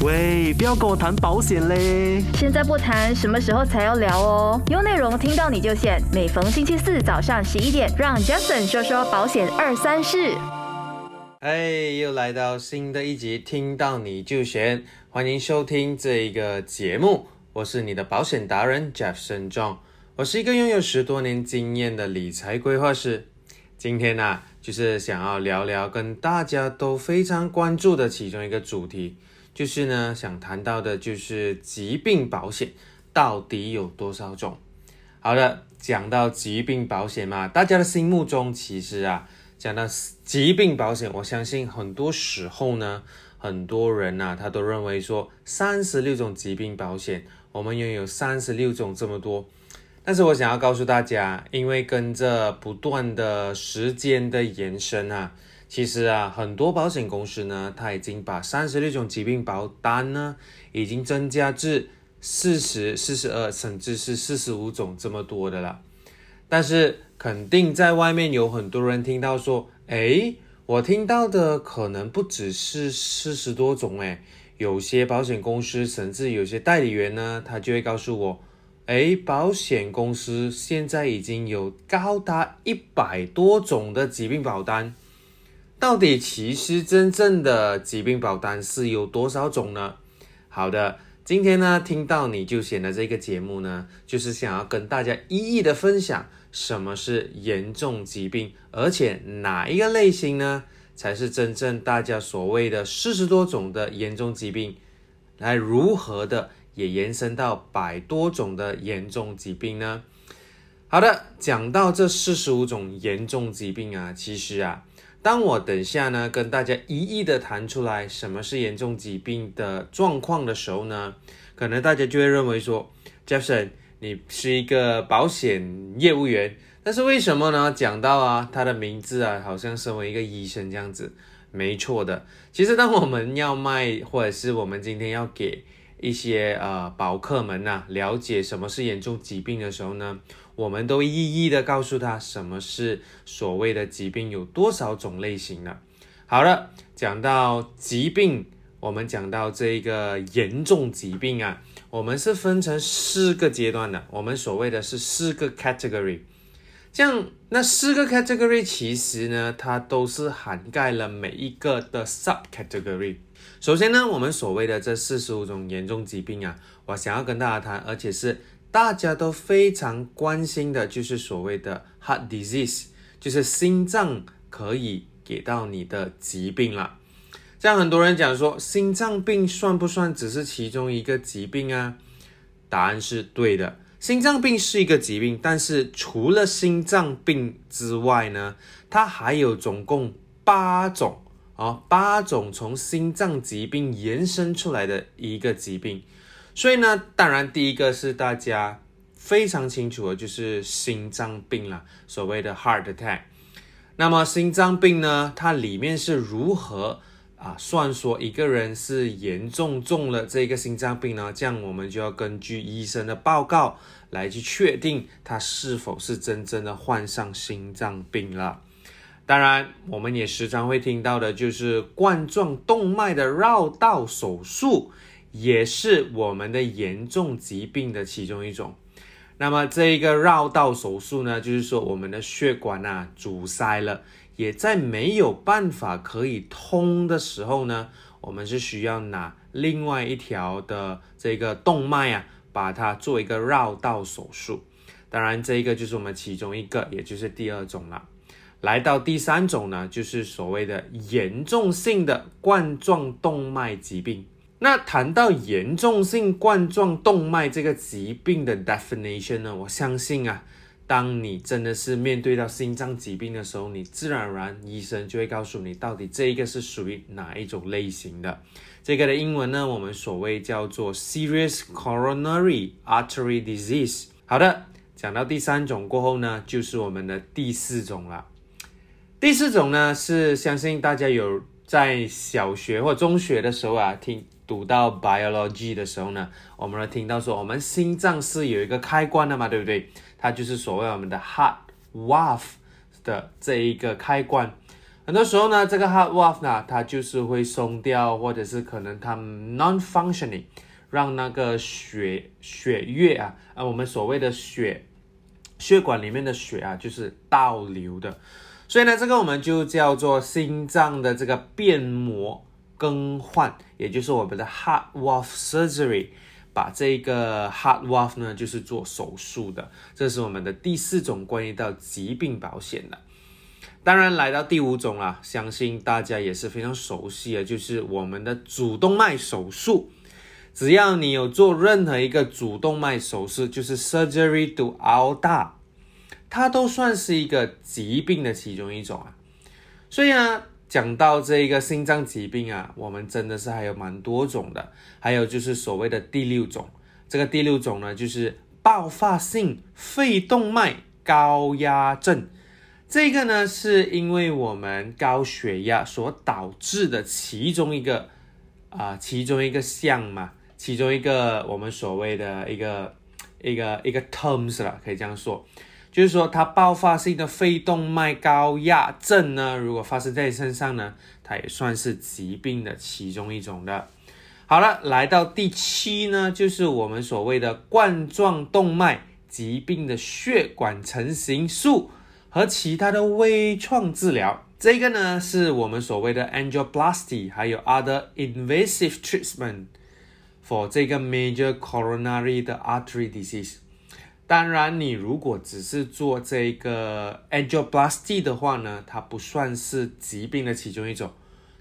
喂，不要跟我谈保险嘞！现在不谈，什么时候才要聊哦？有内容听到你就选。每逢星期四早上十一点，让 Jason 说说保险二三事。哎，又来到新的一集，听到你就选，欢迎收听这一个节目。我是你的保险达人 Jason John，我是一个拥有十多年经验的理财规划师。今天呢，就是想要聊聊跟大家都非常关注的其中一个主题。就是呢，想谈到的就是疾病保险到底有多少种？好的，讲到疾病保险嘛，大家的心目中其实啊，讲到疾病保险，我相信很多时候呢，很多人呐，他都认为说三十六种疾病保险，我们拥有三十六种这么多。但是我想要告诉大家，因为跟着不断的时间的延伸啊。其实啊，很多保险公司呢，它已经把三十六种疾病保单呢，已经增加至四十四十二，甚至是四十五种这么多的了。但是肯定在外面有很多人听到说，哎，我听到的可能不只是四十多种，哎，有些保险公司甚至有些代理员呢，他就会告诉我，哎，保险公司现在已经有高达一百多种的疾病保单。到底其实真正的疾病保单是有多少种呢？好的，今天呢听到你就选的这个节目呢，就是想要跟大家一一的分享什么是严重疾病，而且哪一个类型呢才是真正大家所谓的四十多种的严重疾病，来如何的也延伸到百多种的严重疾病呢？好的，讲到这四十五种严重疾病啊，其实啊。当我等下呢跟大家一一的谈出来什么是严重疾病的状况的时候呢，可能大家就会认为说，Jefferson，你是一个保险业务员，但是为什么呢？讲到啊他的名字啊，好像身为一个医生这样子，没错的。其实当我们要卖，或者是我们今天要给一些呃保客们呐了解什么是严重疾病的时候呢？我们都一一的告诉他什么是所谓的疾病，有多少种类型呢？好了，讲到疾病，我们讲到这个严重疾病啊，我们是分成四个阶段的。我们所谓的是四个 category，这样那四个 category 其实呢，它都是涵盖了每一个的 sub category。首先呢，我们所谓的这四十五种严重疾病啊，我想要跟大家谈，而且是。大家都非常关心的就是所谓的 heart disease，就是心脏可以给到你的疾病了。这样很多人讲说，心脏病算不算只是其中一个疾病啊？答案是对的，心脏病是一个疾病，但是除了心脏病之外呢，它还有总共八种啊，八种从心脏疾病延伸出来的一个疾病。所以呢，当然第一个是大家非常清楚的，就是心脏病了，所谓的 heart attack。那么心脏病呢，它里面是如何啊算说一个人是严重中了这个心脏病呢？这样我们就要根据医生的报告来去确定他是否是真正的患上心脏病了。当然，我们也时常会听到的就是冠状动脉的绕道手术。也是我们的严重疾病的其中一种。那么这一个绕道手术呢，就是说我们的血管啊阻塞了，也在没有办法可以通的时候呢，我们是需要拿另外一条的这个动脉啊，把它做一个绕道手术。当然，这一个就是我们其中一个，也就是第二种了。来到第三种呢，就是所谓的严重性的冠状动脉疾病。那谈到严重性冠状动脉这个疾病的 definition 呢？我相信啊，当你真的是面对到心脏疾病的时候，你自然而然医生就会告诉你，到底这一个是属于哪一种类型的。这个的英文呢，我们所谓叫做 serious coronary artery disease。好的，讲到第三种过后呢，就是我们的第四种了。第四种呢，是相信大家有在小学或中学的时候啊听。读到 biology 的时候呢，我们会听到说，我们心脏是有一个开关的嘛，对不对？它就是所谓我们的 heart valve 的这一个开关。很多时候呢，这个 heart valve 呢，它就是会松掉，或者是可能它 non-functioning，让那个血血液啊，啊，我们所谓的血血管里面的血啊，就是倒流的。所以呢，这个我们就叫做心脏的这个变膜更换，也就是我们的 heart valve surgery。把这个 heart valve 呢，就是做手术的。这是我们的第四种关于到疾病保险的。当然，来到第五种啊，相信大家也是非常熟悉的，就是我们的主动脉手术。只要你有做任何一个主动脉手术，就是 surgery to aorta，它都算是一个疾病的其中一种啊。所以呢，讲到这一个心脏疾病啊，我们真的是还有蛮多种的。还有就是所谓的第六种，这个第六种呢，就是爆发性肺动脉高压症。这个呢，是因为我们高血压所导致的其中一个啊，其中一个项嘛，其中一个我们所谓的一个一个一个 terms 了，可以这样说，就是说它爆发性的肺动脉高压症呢，如果发生在身上呢，它也算是疾病的其中一种的。好了，来到第七呢，就是我们所谓的冠状动脉疾病的血管成型术。和其他的微创治疗，这个呢是我们所谓的 angioplasty，还有 other invasive treatment for 这个 major coronary 的 artery disease。当然，你如果只是做这个 angioplasty 的话呢，它不算是疾病的其中一种。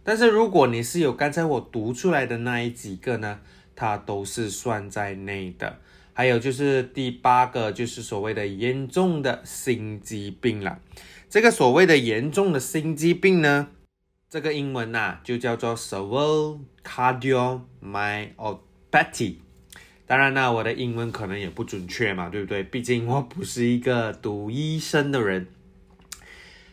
但是如果你是有刚才我读出来的那一几个呢，它都是算在内的。还有就是第八个，就是所谓的严重的心肌病了。这个所谓的严重的心肌病呢，这个英文呐就叫做 severe cardiomyopathy。当然呢，我的英文可能也不准确嘛，对不对？毕竟我不是一个读医生的人。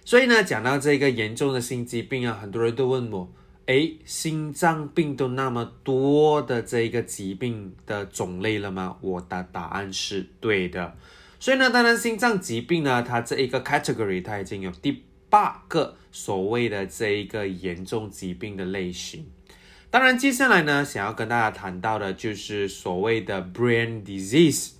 所以呢，讲到这个严重的心肌病啊，很多人都问我。哎，心脏病都那么多的这个疾病的种类了吗？我的答案是对的。所以呢，当然心脏疾病呢，它这一个 category 它已经有第八个所谓的这一个严重疾病的类型。当然，接下来呢，想要跟大家谈到的就是所谓的 brain disease，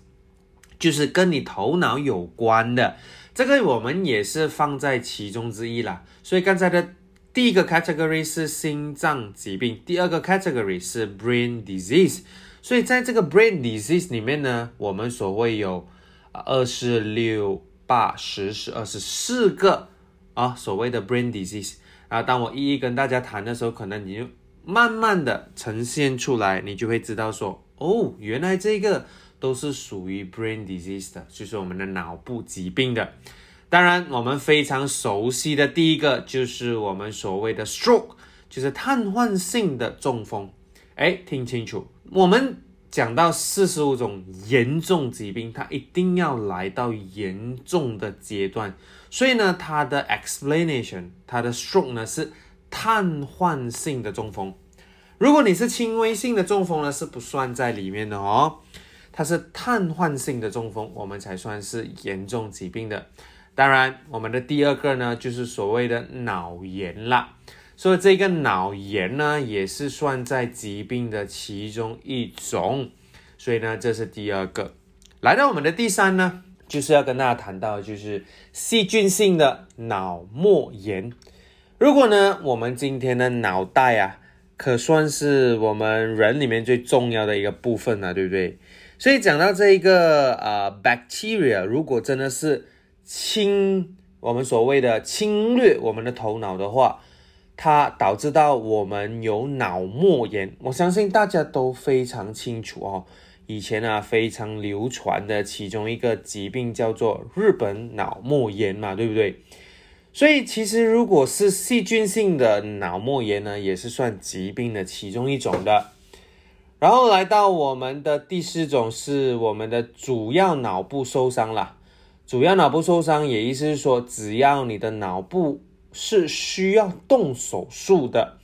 就是跟你头脑有关的。这个我们也是放在其中之一啦。所以刚才的。第一个 category 是心脏疾病，第二个 category 是 brain disease。所以在这个 brain disease 里面呢，我们所谓有二四六八十十二十四个啊所谓的 brain disease。啊，当我一一跟大家谈的时候，可能你就慢慢的呈现出来，你就会知道说，哦，原来这个都是属于 brain disease 的，就是我们的脑部疾病的。当然，我们非常熟悉的第一个就是我们所谓的 stroke，就是瘫痪性的中风。哎，听清楚，我们讲到四十五种严重疾病，它一定要来到严重的阶段。所以呢，它的 explanation，它的 stroke 呢是瘫痪性的中风。如果你是轻微性的中风呢，是不算在里面的哦。它是瘫痪性的中风，我们才算是严重疾病的。当然，我们的第二个呢，就是所谓的脑炎啦。所以这个脑炎呢，也是算在疾病的其中一种。所以呢，这是第二个。来到我们的第三呢，就是要跟大家谈到，就是细菌性的脑膜炎。如果呢，我们今天的脑袋啊，可算是我们人里面最重要的一个部分了，对不对？所以讲到这一个呃，bacteria，如果真的是侵我们所谓的侵略我们的头脑的话，它导致到我们有脑膜炎。我相信大家都非常清楚哦。以前啊，非常流传的其中一个疾病叫做日本脑膜炎嘛，对不对？所以其实如果是细菌性的脑膜炎呢，也是算疾病的其中一种的。然后来到我们的第四种，是我们的主要脑部受伤了。主要脑部受伤，也意思是说，只要你的脑部是需要动手术的，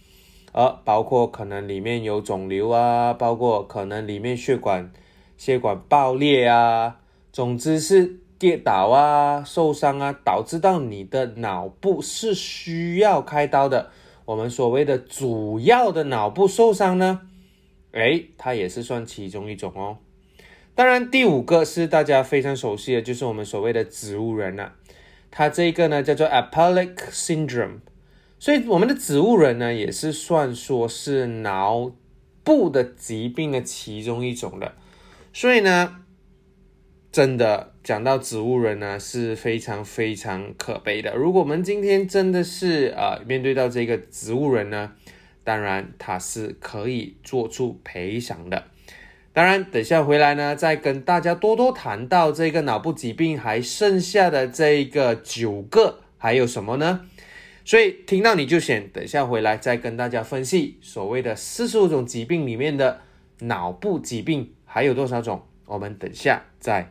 而包括可能里面有肿瘤啊，包括可能里面血管血管爆裂啊，总之是跌倒啊、受伤啊，导致到你的脑部是需要开刀的，我们所谓的主要的脑部受伤呢，哎，它也是算其中一种哦。当然，第五个是大家非常熟悉的，就是我们所谓的植物人了。它这个呢叫做 Apellic syndrome，所以我们的植物人呢也是算说是脑部的疾病的其中一种的。所以呢，真的讲到植物人呢是非常非常可悲的。如果我们今天真的是呃面对到这个植物人呢，当然他是可以做出赔偿的。当然，等下回来呢，再跟大家多多谈到这个脑部疾病，还剩下的这个九个还有什么呢？所以听到你就选，等下回来再跟大家分析所谓的四十五种疾病里面的脑部疾病还有多少种，我们等下再。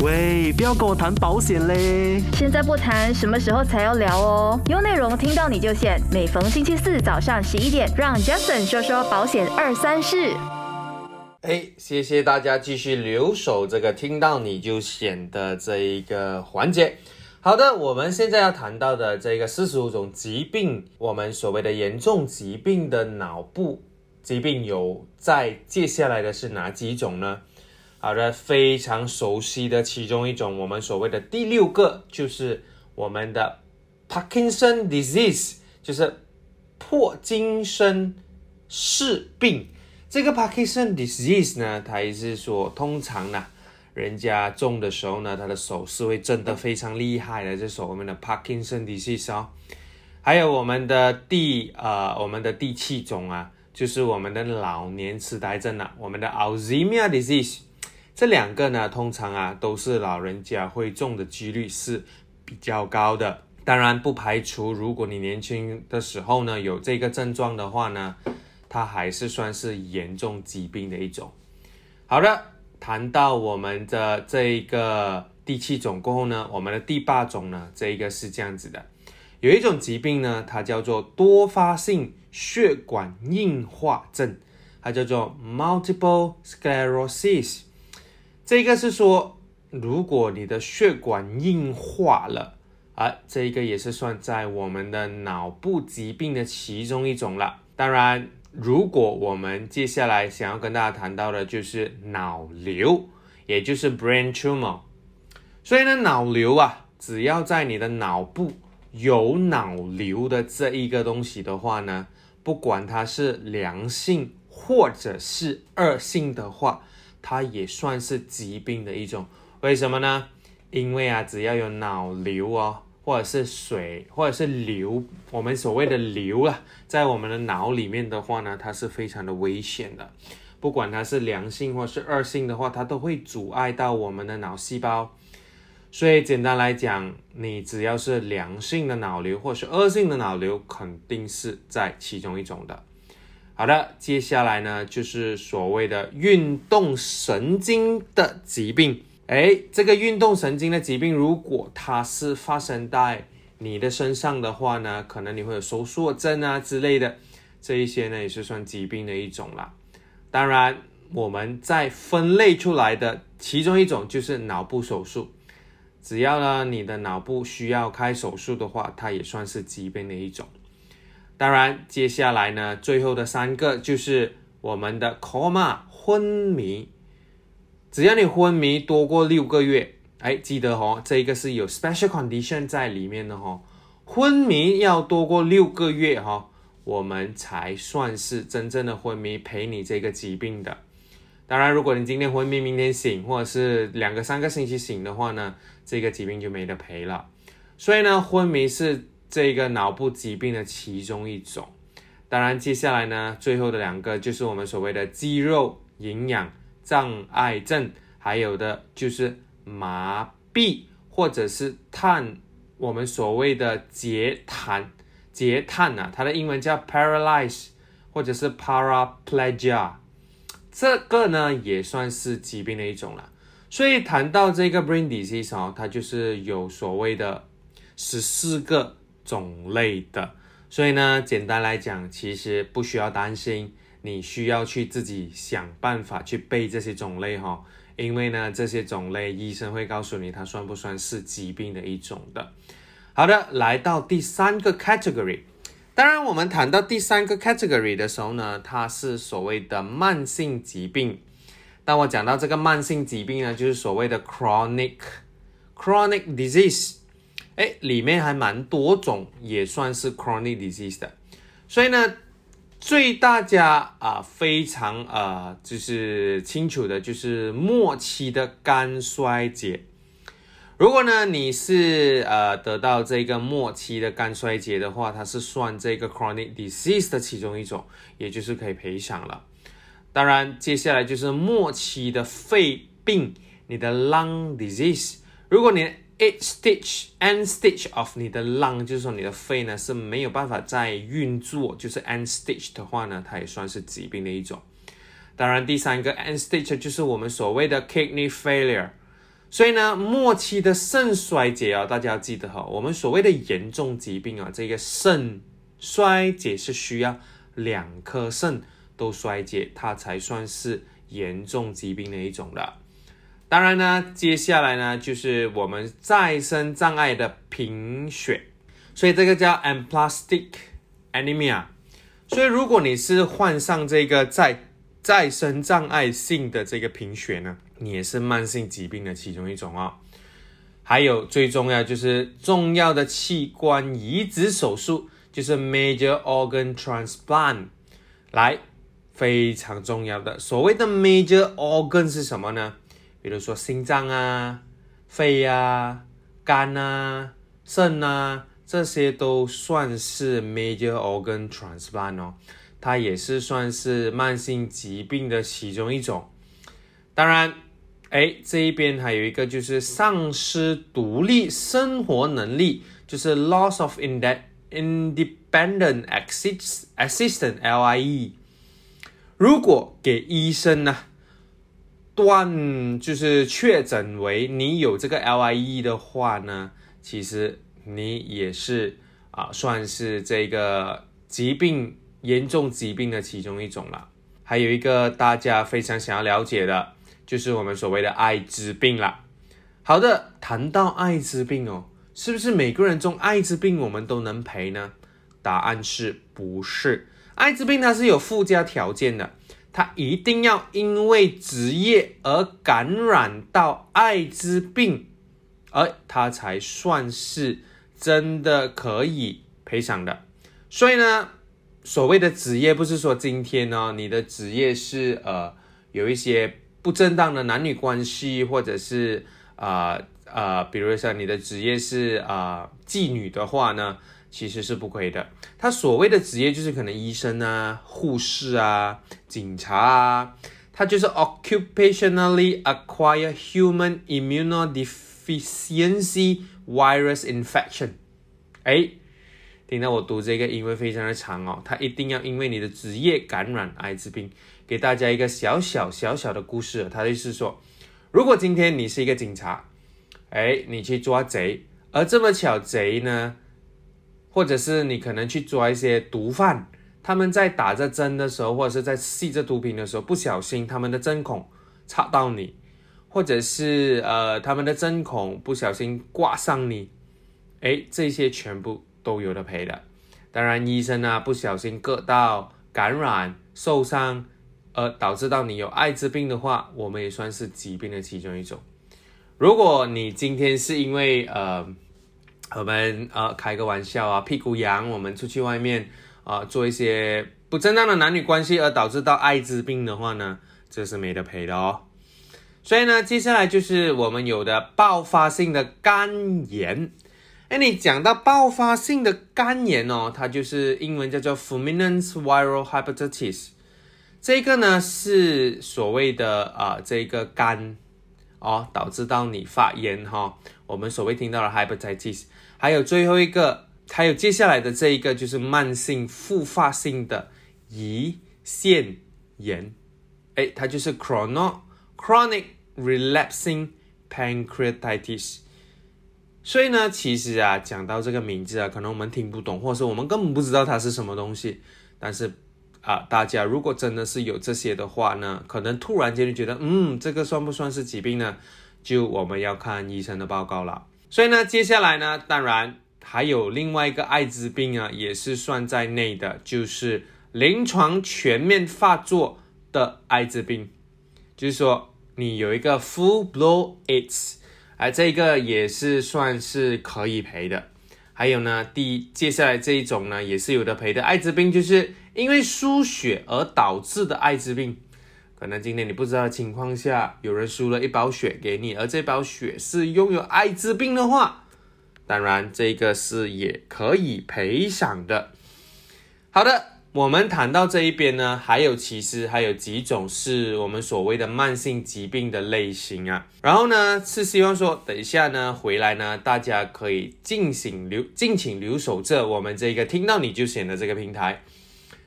喂，不要跟我谈保险嘞！现在不谈，什么时候才要聊哦？有内容听到你就选，每逢星期四早上十一点，让 Jason 说说保险二三事。哎，谢谢大家继续留守这个听到你就选的这一个环节。好的，我们现在要谈到的这个四十五种疾病，我们所谓的严重疾病的脑部疾病有在接下来的是哪几种呢？好的，非常熟悉的其中一种，我们所谓的第六个就是我们的 Parkinson disease，就是破金生氏病。这个 Parkinson disease 呢，它也是说，通常呢，人家中的时候呢，他的手是会震得非常厉害的，这是我们的 Parkinson disease 哦。还有我们的第呃，我们的第七种啊，就是我们的老年痴呆症了，我们的 Alzheimer disease。这两个呢，通常啊，都是老人家会中的几率是比较高的。当然，不排除如果你年轻的时候呢，有这个症状的话呢。它还是算是严重疾病的一种。好的，谈到我们的这一个第七种过后呢，我们的第八种呢，这一个是这样子的，有一种疾病呢，它叫做多发性血管硬化症，它叫做 multiple sclerosis。这个是说，如果你的血管硬化了，啊，这个也是算在我们的脑部疾病的其中一种了。当然。如果我们接下来想要跟大家谈到的，就是脑瘤，也就是 brain tumor。所以呢，脑瘤啊，只要在你的脑部有脑瘤的这一个东西的话呢，不管它是良性或者是恶性的话，它也算是疾病的一种。为什么呢？因为啊，只要有脑瘤哦。或者是水，或者是瘤，我们所谓的瘤啊，在我们的脑里面的话呢，它是非常的危险的。不管它是良性或是恶性的话，它都会阻碍到我们的脑细胞。所以简单来讲，你只要是良性的脑瘤或是恶性的脑瘤，肯定是在其中一种的。好的，接下来呢，就是所谓的运动神经的疾病。哎，这个运动神经的疾病，如果它是发生在你的身上的话呢，可能你会有收缩症啊之类的，这一些呢也是算疾病的一种啦。当然，我们在分类出来的其中一种就是脑部手术，只要呢你的脑部需要开手术的话，它也算是疾病的一种。当然，接下来呢，最后的三个就是我们的 coma 昏迷。只要你昏迷多过六个月，哎，记得哦，这个是有 special condition 在里面的哈。昏迷要多过六个月哈，我们才算是真正的昏迷陪你这个疾病的。当然，如果你今天昏迷，明天醒，或者是两个三个星期醒的话呢，这个疾病就没得赔了。所以呢，昏迷是这一个脑部疾病的其中一种。当然，接下来呢，最后的两个就是我们所谓的肌肉营养。障碍症，还有的就是麻痹或者是瘫，我们所谓的截瘫，截瘫啊，它的英文叫 paralyze 或者是 paraplegia，这个呢也算是疾病的一种了。所以谈到这个 brain disease 哦，它就是有所谓的十四个种类的。所以呢，简单来讲，其实不需要担心。你需要去自己想办法去背这些种类哈，因为呢，这些种类医生会告诉你它算不算是疾病的一种的。好的，来到第三个 category。当然，我们谈到第三个 category 的时候呢，它是所谓的慢性疾病。当我讲到这个慢性疾病呢，就是所谓的 chronic chronic disease。哎，里面还蛮多种，也算是 chronic disease 的。所以呢，最大家啊非常啊就是清楚的，就是末期的肝衰竭。如果呢你是呃得到这个末期的肝衰竭的话，它是算这个 chronic disease 的其中一种，也就是可以赔偿了。当然，接下来就是末期的肺病，你的 lung disease。如果你 eight stage end stage of 你的 lung，就是说你的肺呢是没有办法再运作，就是 end stage 的话呢，它也算是疾病的一种。当然，第三个 end stage 就是我们所谓的 kidney failure。所以呢，末期的肾衰竭啊，大家要记得哈，我们所谓的严重疾病啊，这个肾衰竭是需要两颗肾都衰竭，它才算是严重疾病的一种的。当然呢，接下来呢就是我们再生障碍的贫血，所以这个叫 aplastic anemia。所以如果你是患上这个再再生障碍性的这个贫血呢？你也是慢性疾病的其中一种哦。还有最重要就是重要的器官移植手术，就是 major organ transplant。来，非常重要的所谓的 major organ 是什么呢？比如说心脏啊、肺啊、肝啊、肾啊，这些都算是 major organ transplant 哦。它也是算是慢性疾病的其中一种。当然。哎，这一边还有一个就是丧失独立生活能力，就是 loss of independent assist assistant LIE。如果给医生呢断，就是确诊为你有这个 LIE 的话呢，其实你也是啊，算是这个疾病严重疾病的其中一种了。还有一个大家非常想要了解的。就是我们所谓的艾滋病啦。好的，谈到艾滋病哦，是不是每个人中艾滋病我们都能赔呢？答案是不是？艾滋病它是有附加条件的，他一定要因为职业而感染到艾滋病，而他才算是真的可以赔偿的。所以呢，所谓的职业不是说今天呢，你的职业是呃有一些。不正当的男女关系，或者是啊啊，比如说你的职业是啊妓女的话呢，其实是不可以的。他所谓的职业就是可能医生啊、护士啊、警察啊，他就是 occupationally acquire human immunodeficiency virus infection。哎，听到我读这个英文非常的长哦，他一定要因为你的职业感染艾滋病。给大家一个小小小小的故事，他的意思是说，如果今天你是一个警察，哎，你去抓贼，而这么巧贼呢，或者是你可能去抓一些毒贩，他们在打着针的时候，或者是在吸着毒品的时候，不小心他们的针孔插到你，或者是呃他们的针孔不小心挂上你，哎，这些全部都有的赔的。当然，医生呢不小心割到、感染、受伤。而导致到你有艾滋病的话，我们也算是疾病的其中一种。如果你今天是因为呃，我们呃开个玩笑啊，屁股痒，我们出去外面啊做一些不正当的男女关系而导致到艾滋病的话呢，这是没得赔的哦。所以呢，接下来就是我们有的爆发性的肝炎。哎，你讲到爆发性的肝炎哦，它就是英文叫做 fulminant viral hepatitis。这个呢是所谓的啊，这个肝哦，导致到你发炎哈。我们所谓听到的 hepatitis，还有最后一个，还有接下来的这一个就是慢性复发性的胰腺炎，哎，它就是 chronic chronic relapsing pancreatitis。所以呢，其实啊，讲到这个名字啊，可能我们听不懂，或者是我们根本不知道它是什么东西，但是。啊，大家如果真的是有这些的话呢，可能突然间就觉得，嗯，这个算不算是疾病呢？就我们要看医生的报告了。所以呢，接下来呢，当然还有另外一个艾滋病啊，也是算在内的，就是临床全面发作的艾滋病，就是说你有一个 full blow AIDS，而这个也是算是可以赔的。还有呢，第一接下来这一种呢，也是有的赔的艾滋病，就是因为输血而导致的艾滋病。可能今天你不知道的情况下，有人输了一包血给你，而这包血是拥有艾滋病的话，当然这个是也可以赔偿的。好的。我们谈到这一边呢，还有其实还有几种是我们所谓的慢性疾病的类型啊。然后呢，是希望说等一下呢回来呢，大家可以尽情留敬请留守这我们这个听到你就选的这个平台。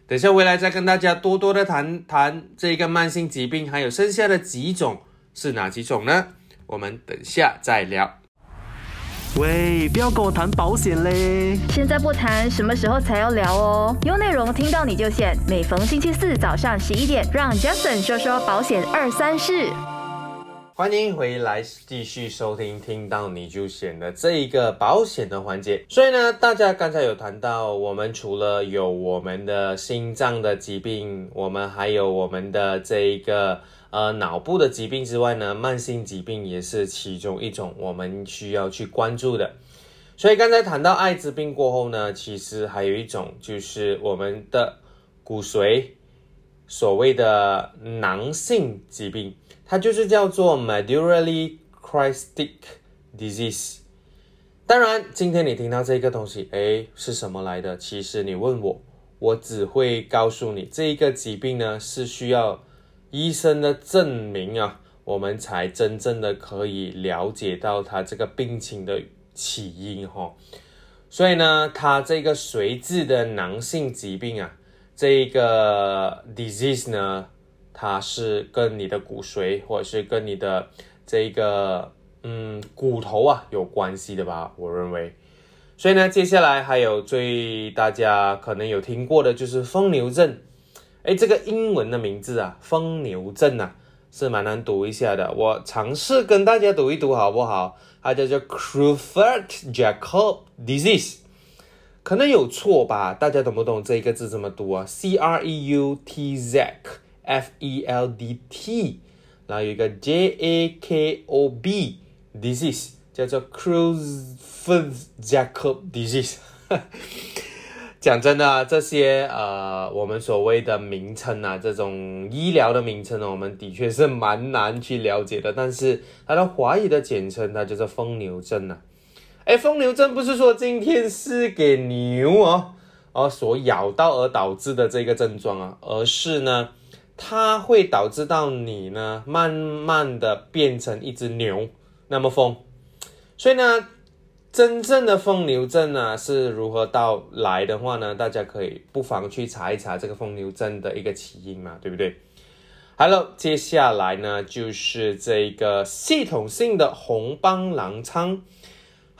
等下回来再跟大家多多的谈谈这个慢性疾病，还有剩下的几种是哪几种呢？我们等下再聊。喂，不要跟我谈保险嘞！现在不谈，什么时候才要聊哦？有内容听到你就选，每逢星期四早上十一点，让 Justin 说说保险二三事。欢迎回来，继续收听，听到你就选的这一个保险的环节。所以呢，大家刚才有谈到，我们除了有我们的心脏的疾病，我们还有我们的这一个。呃，脑部的疾病之外呢，慢性疾病也是其中一种我们需要去关注的。所以刚才谈到艾滋病过后呢，其实还有一种就是我们的骨髓，所谓的囊性疾病，它就是叫做 medullary cystic disease。当然，今天你听到这个东西，哎，是什么来的？其实你问我，我只会告诉你，这一个疾病呢是需要。医生的证明啊，我们才真正的可以了解到他这个病情的起因哈。所以呢，他这个髓质的囊性疾病啊，这个 disease 呢，它是跟你的骨髓或者是跟你的这个嗯骨头啊有关系的吧？我认为。所以呢，接下来还有最大家可能有听过的就是疯牛症。哎，这个英文的名字啊，疯牛症啊，是蛮难读一下的。我尝试跟大家读一读好不好？它叫做 Creutzfeldt-Jakob disease，可能有错吧？大家懂不懂这一个字怎么读啊？C R E U T Z F E L D T，然后有一个 J A K O B disease，叫做 Creutzfeldt-Jakob disease。讲真的，这些呃，我们所谓的名称啊，这种医疗的名称呢，我们的确是蛮难去了解的。但是它的华语的简称，它就是疯牛症啊。哎，疯牛症不是说今天是给牛哦哦所咬到而导致的这个症状啊，而是呢，它会导致到你呢，慢慢的变成一只牛，那么疯。所以呢。真正的疯牛症呢是如何到来的话呢？大家可以不妨去查一查这个疯牛症的一个起因嘛，对不对？Hello，接下来呢就是这个系统性的红斑狼疮，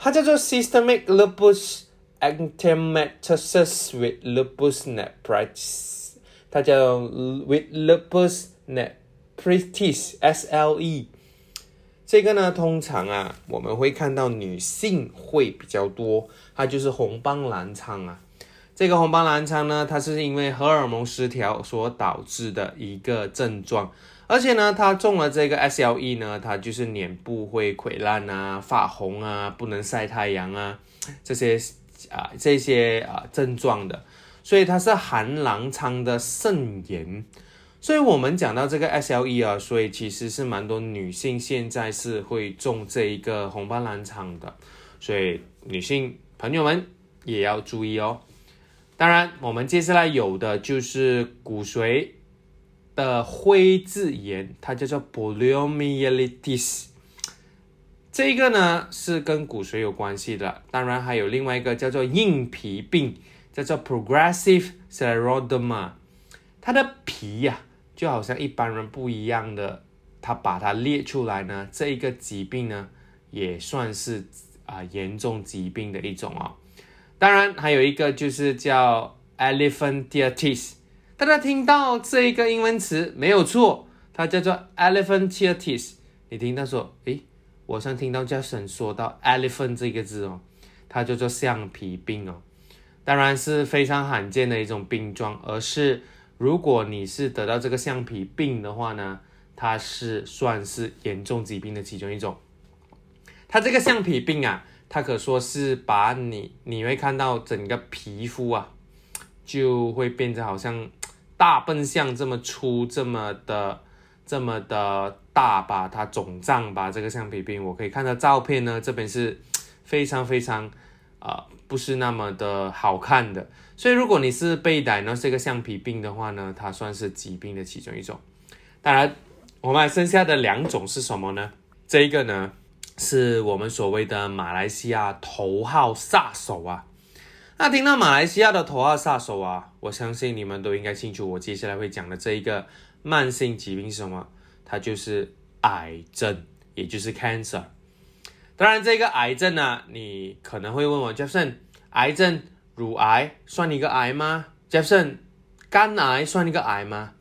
它叫做 Systemic Lupus Erythematosus with Lupus Nephritis，它叫 with Lupus Nephritis（SLE）。这个呢，通常啊，我们会看到女性会比较多，它就是红斑狼疮啊。这个红斑狼疮呢，它是因为荷尔蒙失调所导致的一个症状，而且呢，它中了这个 SLE 呢，它就是脸部会溃烂啊、发红啊、不能晒太阳啊这些啊这些啊症状的，所以它是寒狼疮的肾炎。所以，我们讲到这个 SLE 啊，所以其实是蛮多女性现在是会中这一个红斑狼疮的，所以女性朋友们也要注意哦。当然，我们接下来有的就是骨髓的灰质炎，它叫做 poliomyelitis，这个呢是跟骨髓有关系的。当然，还有另外一个叫做硬皮病，叫做 progressive scleroderma，它的皮呀。就好像一般人不一样的，他把它列出来呢，这一个疾病呢，也算是啊严重疾病的一种哦。当然还有一个就是叫 elephantiasis，大家听到这个英文词没有错，它叫做 elephantitis。你听到说，诶，我上听到 Jason 说到 elephant 这个字哦，它叫做橡皮病哦。当然是非常罕见的一种病状，而是如果你是得到这个橡皮病的话呢，它是算是严重疾病的其中一种。它这个橡皮病啊，它可说是把你你会看到整个皮肤啊，就会变得好像。大笨象这么粗，这么的，这么的大吧？它肿胀吧？这个橡皮病，我可以看到照片呢。这边是非常非常啊，不是那么的好看的。所以，如果你是被逮呢这个橡皮病的话呢，它算是疾病的其中一种。当然，我们还剩下的两种是什么呢？这一个呢，是我们所谓的马来西亚头号杀手啊。那听到马来西亚的头号杀手啊，我相信你们都应该清楚，我接下来会讲的这一个慢性疾病是什么？它就是癌症，也就是 cancer。当然，这个癌症呢，你可能会问我，Jefferson，癌症，乳癌算一个癌吗？Jefferson，肝癌算一个癌吗？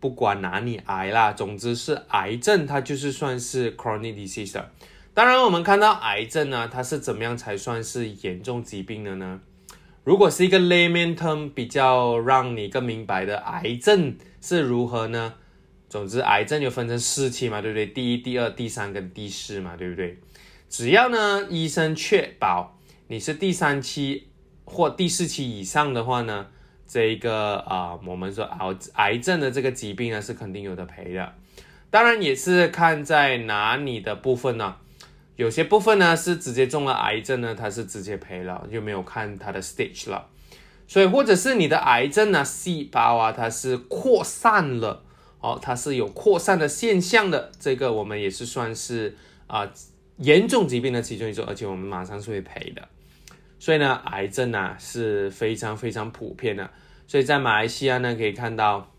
不管哪里癌啦，总之是癌症，它就是算是 chronic disease。当然，我们看到癌症呢，它是怎么样才算是严重疾病的呢？如果是一个 layman term，比较让你更明白的癌症是如何呢？总之，癌症就分成四期嘛，对不对？第一、第二、第三跟第四嘛，对不对？只要呢，医生确保你是第三期或第四期以上的话呢，这一个啊，我们说癌癌症的这个疾病呢，是肯定有的赔的。当然也是看在哪里的部分呢？有些部分呢是直接中了癌症呢，它是直接赔了，就没有看它的 stage 了。所以或者是你的癌症呢细胞啊，它是扩散了，哦，它是有扩散的现象的，这个我们也是算是啊严重疾病的其中一种，而且我们马上是会赔的。所以呢，癌症呢是非常非常普遍的。所以在马来西亚呢，可以看到。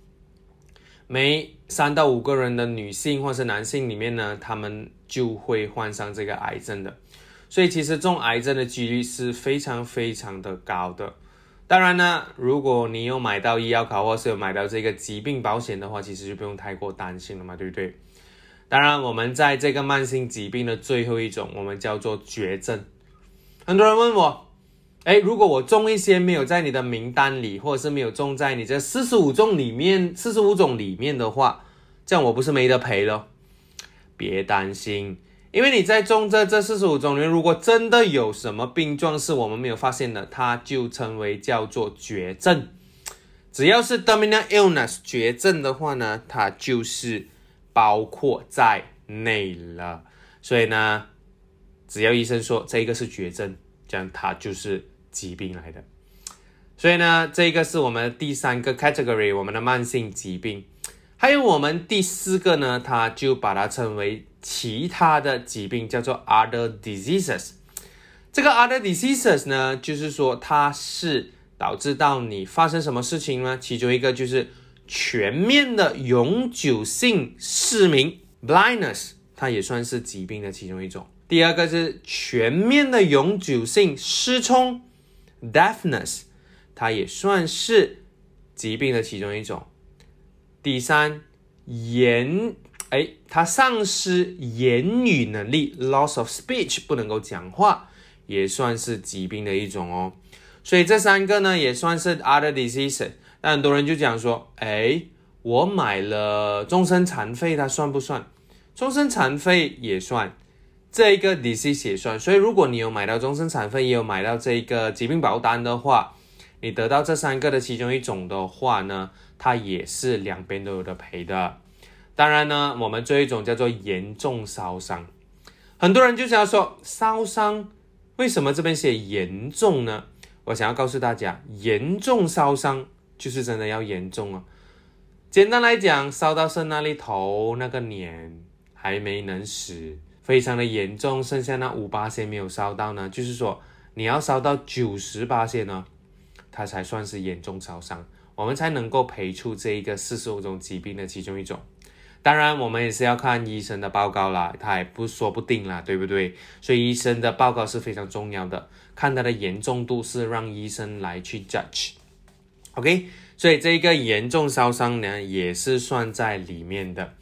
每三到五个人的女性或是男性里面呢，他们就会患上这个癌症的，所以其实中癌症的几率是非常非常的高的。当然呢，如果你有买到医药卡或是有买到这个疾病保险的话，其实就不用太过担心了嘛，对不对？当然，我们在这个慢性疾病的最后一种，我们叫做绝症。很多人问我。哎，如果我中一些没有在你的名单里，或者是没有中在你这四十五种里面，四十五种里面的话，这样我不是没得赔了？别担心，因为你在中这这四十五种里面，如果真的有什么病状是我们没有发现的，它就称为叫做绝症。只要是 terminal illness 绝症的话呢，它就是包括在内了。所以呢，只要医生说这个是绝症，这样它就是。疾病来的，所以呢，这个是我们第三个 category，我们的慢性疾病。还有我们第四个呢，它就把它称为其他的疾病，叫做 other diseases。这个 other diseases 呢，就是说它是导致到你发生什么事情呢？其中一个就是全面的永久性失明 blindness，它也算是疾病的其中一种。第二个是全面的永久性失聪。Deafness，它也算是疾病的其中一种。第三，言，哎，它丧失言语能力，loss of speech，不能够讲话，也算是疾病的一种哦。所以这三个呢，也算是 other diseases。但很多人就讲说，哎，我买了终身残废，它算不算？终身残废也算。这一个 disease 也算，所以如果你有买到终身残废，也有买到这一个疾病保单的话，你得到这三个的其中一种的话呢，它也是两边都有的赔的。当然呢，我们这一种叫做严重烧伤，很多人就想要说烧伤，为什么这边写严重呢？我想要告诉大家，严重烧伤就是真的要严重哦。简单来讲，烧到肾那里头那个年还没能死。非常的严重，剩下那五八线没有烧到呢，就是说你要烧到九十八线呢，它才算是严重烧伤，我们才能够赔出这一个四十五种疾病的其中一种。当然，我们也是要看医生的报告啦，他也不说不定啦，对不对？所以医生的报告是非常重要的，看他的严重度是让医生来去 judge。OK，所以这个严重烧伤呢也是算在里面的。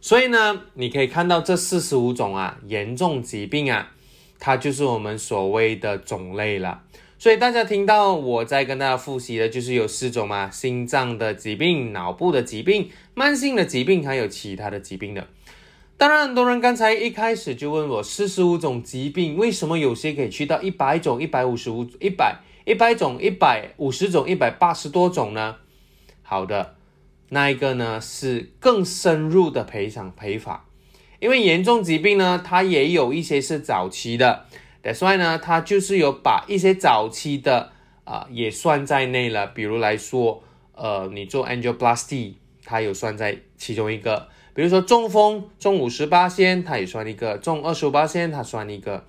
所以呢，你可以看到这四十五种啊严重疾病啊，它就是我们所谓的种类了。所以大家听到我在跟大家复习的，就是有四种嘛：心脏的疾病、脑部的疾病、慢性的疾病，还有其他的疾病的。当然，很多人刚才一开始就问我，四十五种疾病为什么有些可以去到一百种、一百五十五、一百一百种、一百五十种、一百八十多种呢？好的，那一个呢是更深入的赔偿赔法，因为严重疾病呢，它也有一些是早期的。That's why 呢，它就是有把一些早期的啊也算在内了。比如来说，呃，你做 angioplasty，它有算在其中一个。比如说中风，中五十八仙，它也算一个；中二十五八仙，它算一个。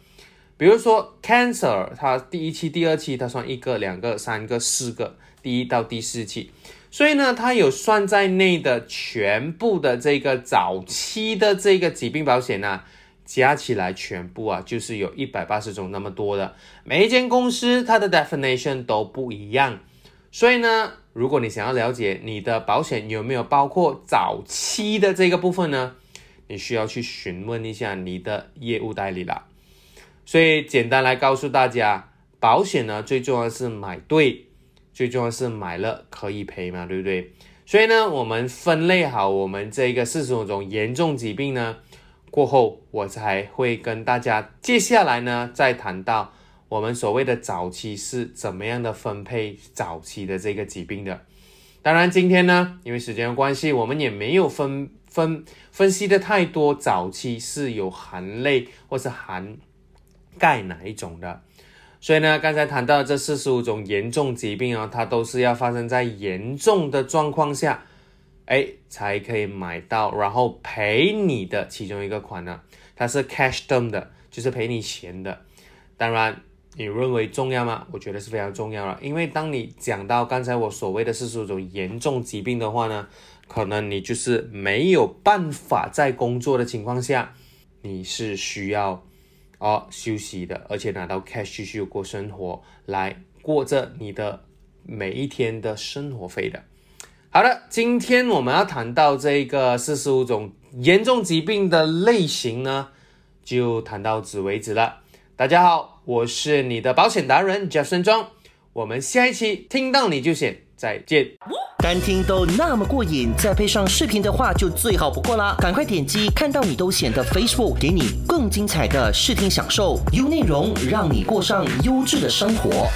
比如说 cancer，它第一期、第二期它算一个、两个、三个、四个，第一到第四期。所以呢，它有算在内的全部的这个早期的这个疾病保险呢。加起来全部啊，就是有一百八十种那么多的。每一间公司它的 definition 都不一样，所以呢，如果你想要了解你的保险有没有包括早期的这个部分呢，你需要去询问一下你的业务代理了。所以简单来告诉大家，保险呢最重要是买对，最重要是买了可以赔嘛，对不对？所以呢，我们分类好我们这个四十五种严重疾病呢。过后，我才会跟大家接下来呢，再谈到我们所谓的早期是怎么样的分配早期的这个疾病的。当然，今天呢，因为时间的关系，我们也没有分分分析的太多早期是有含泪或是含钙哪一种的。所以呢，刚才谈到这四十五种严重疾病啊，它都是要发生在严重的状况下。哎，才可以买到，然后赔你的其中一个款呢，它是 cash term 的，就是赔你钱的。当然，你认为重要吗？我觉得是非常重要了，因为当你讲到刚才我所谓的四十五种严重疾病的话呢，可能你就是没有办法在工作的情况下，你是需要哦休息的，而且拿到 cash 继续过生活，来过着你的每一天的生活费的。好的，今天我们要谈到这个四十五种严重疾病的类型呢，就谈到此为止了。大家好，我是你的保险达人 Jeff 森庄，我们下一期听到你就选再见。单听都那么过瘾，再配上视频的话就最好不过啦！赶快点击看到你都显得 Facebook，给你更精彩的视听享受，优内容让你过上优质的生活。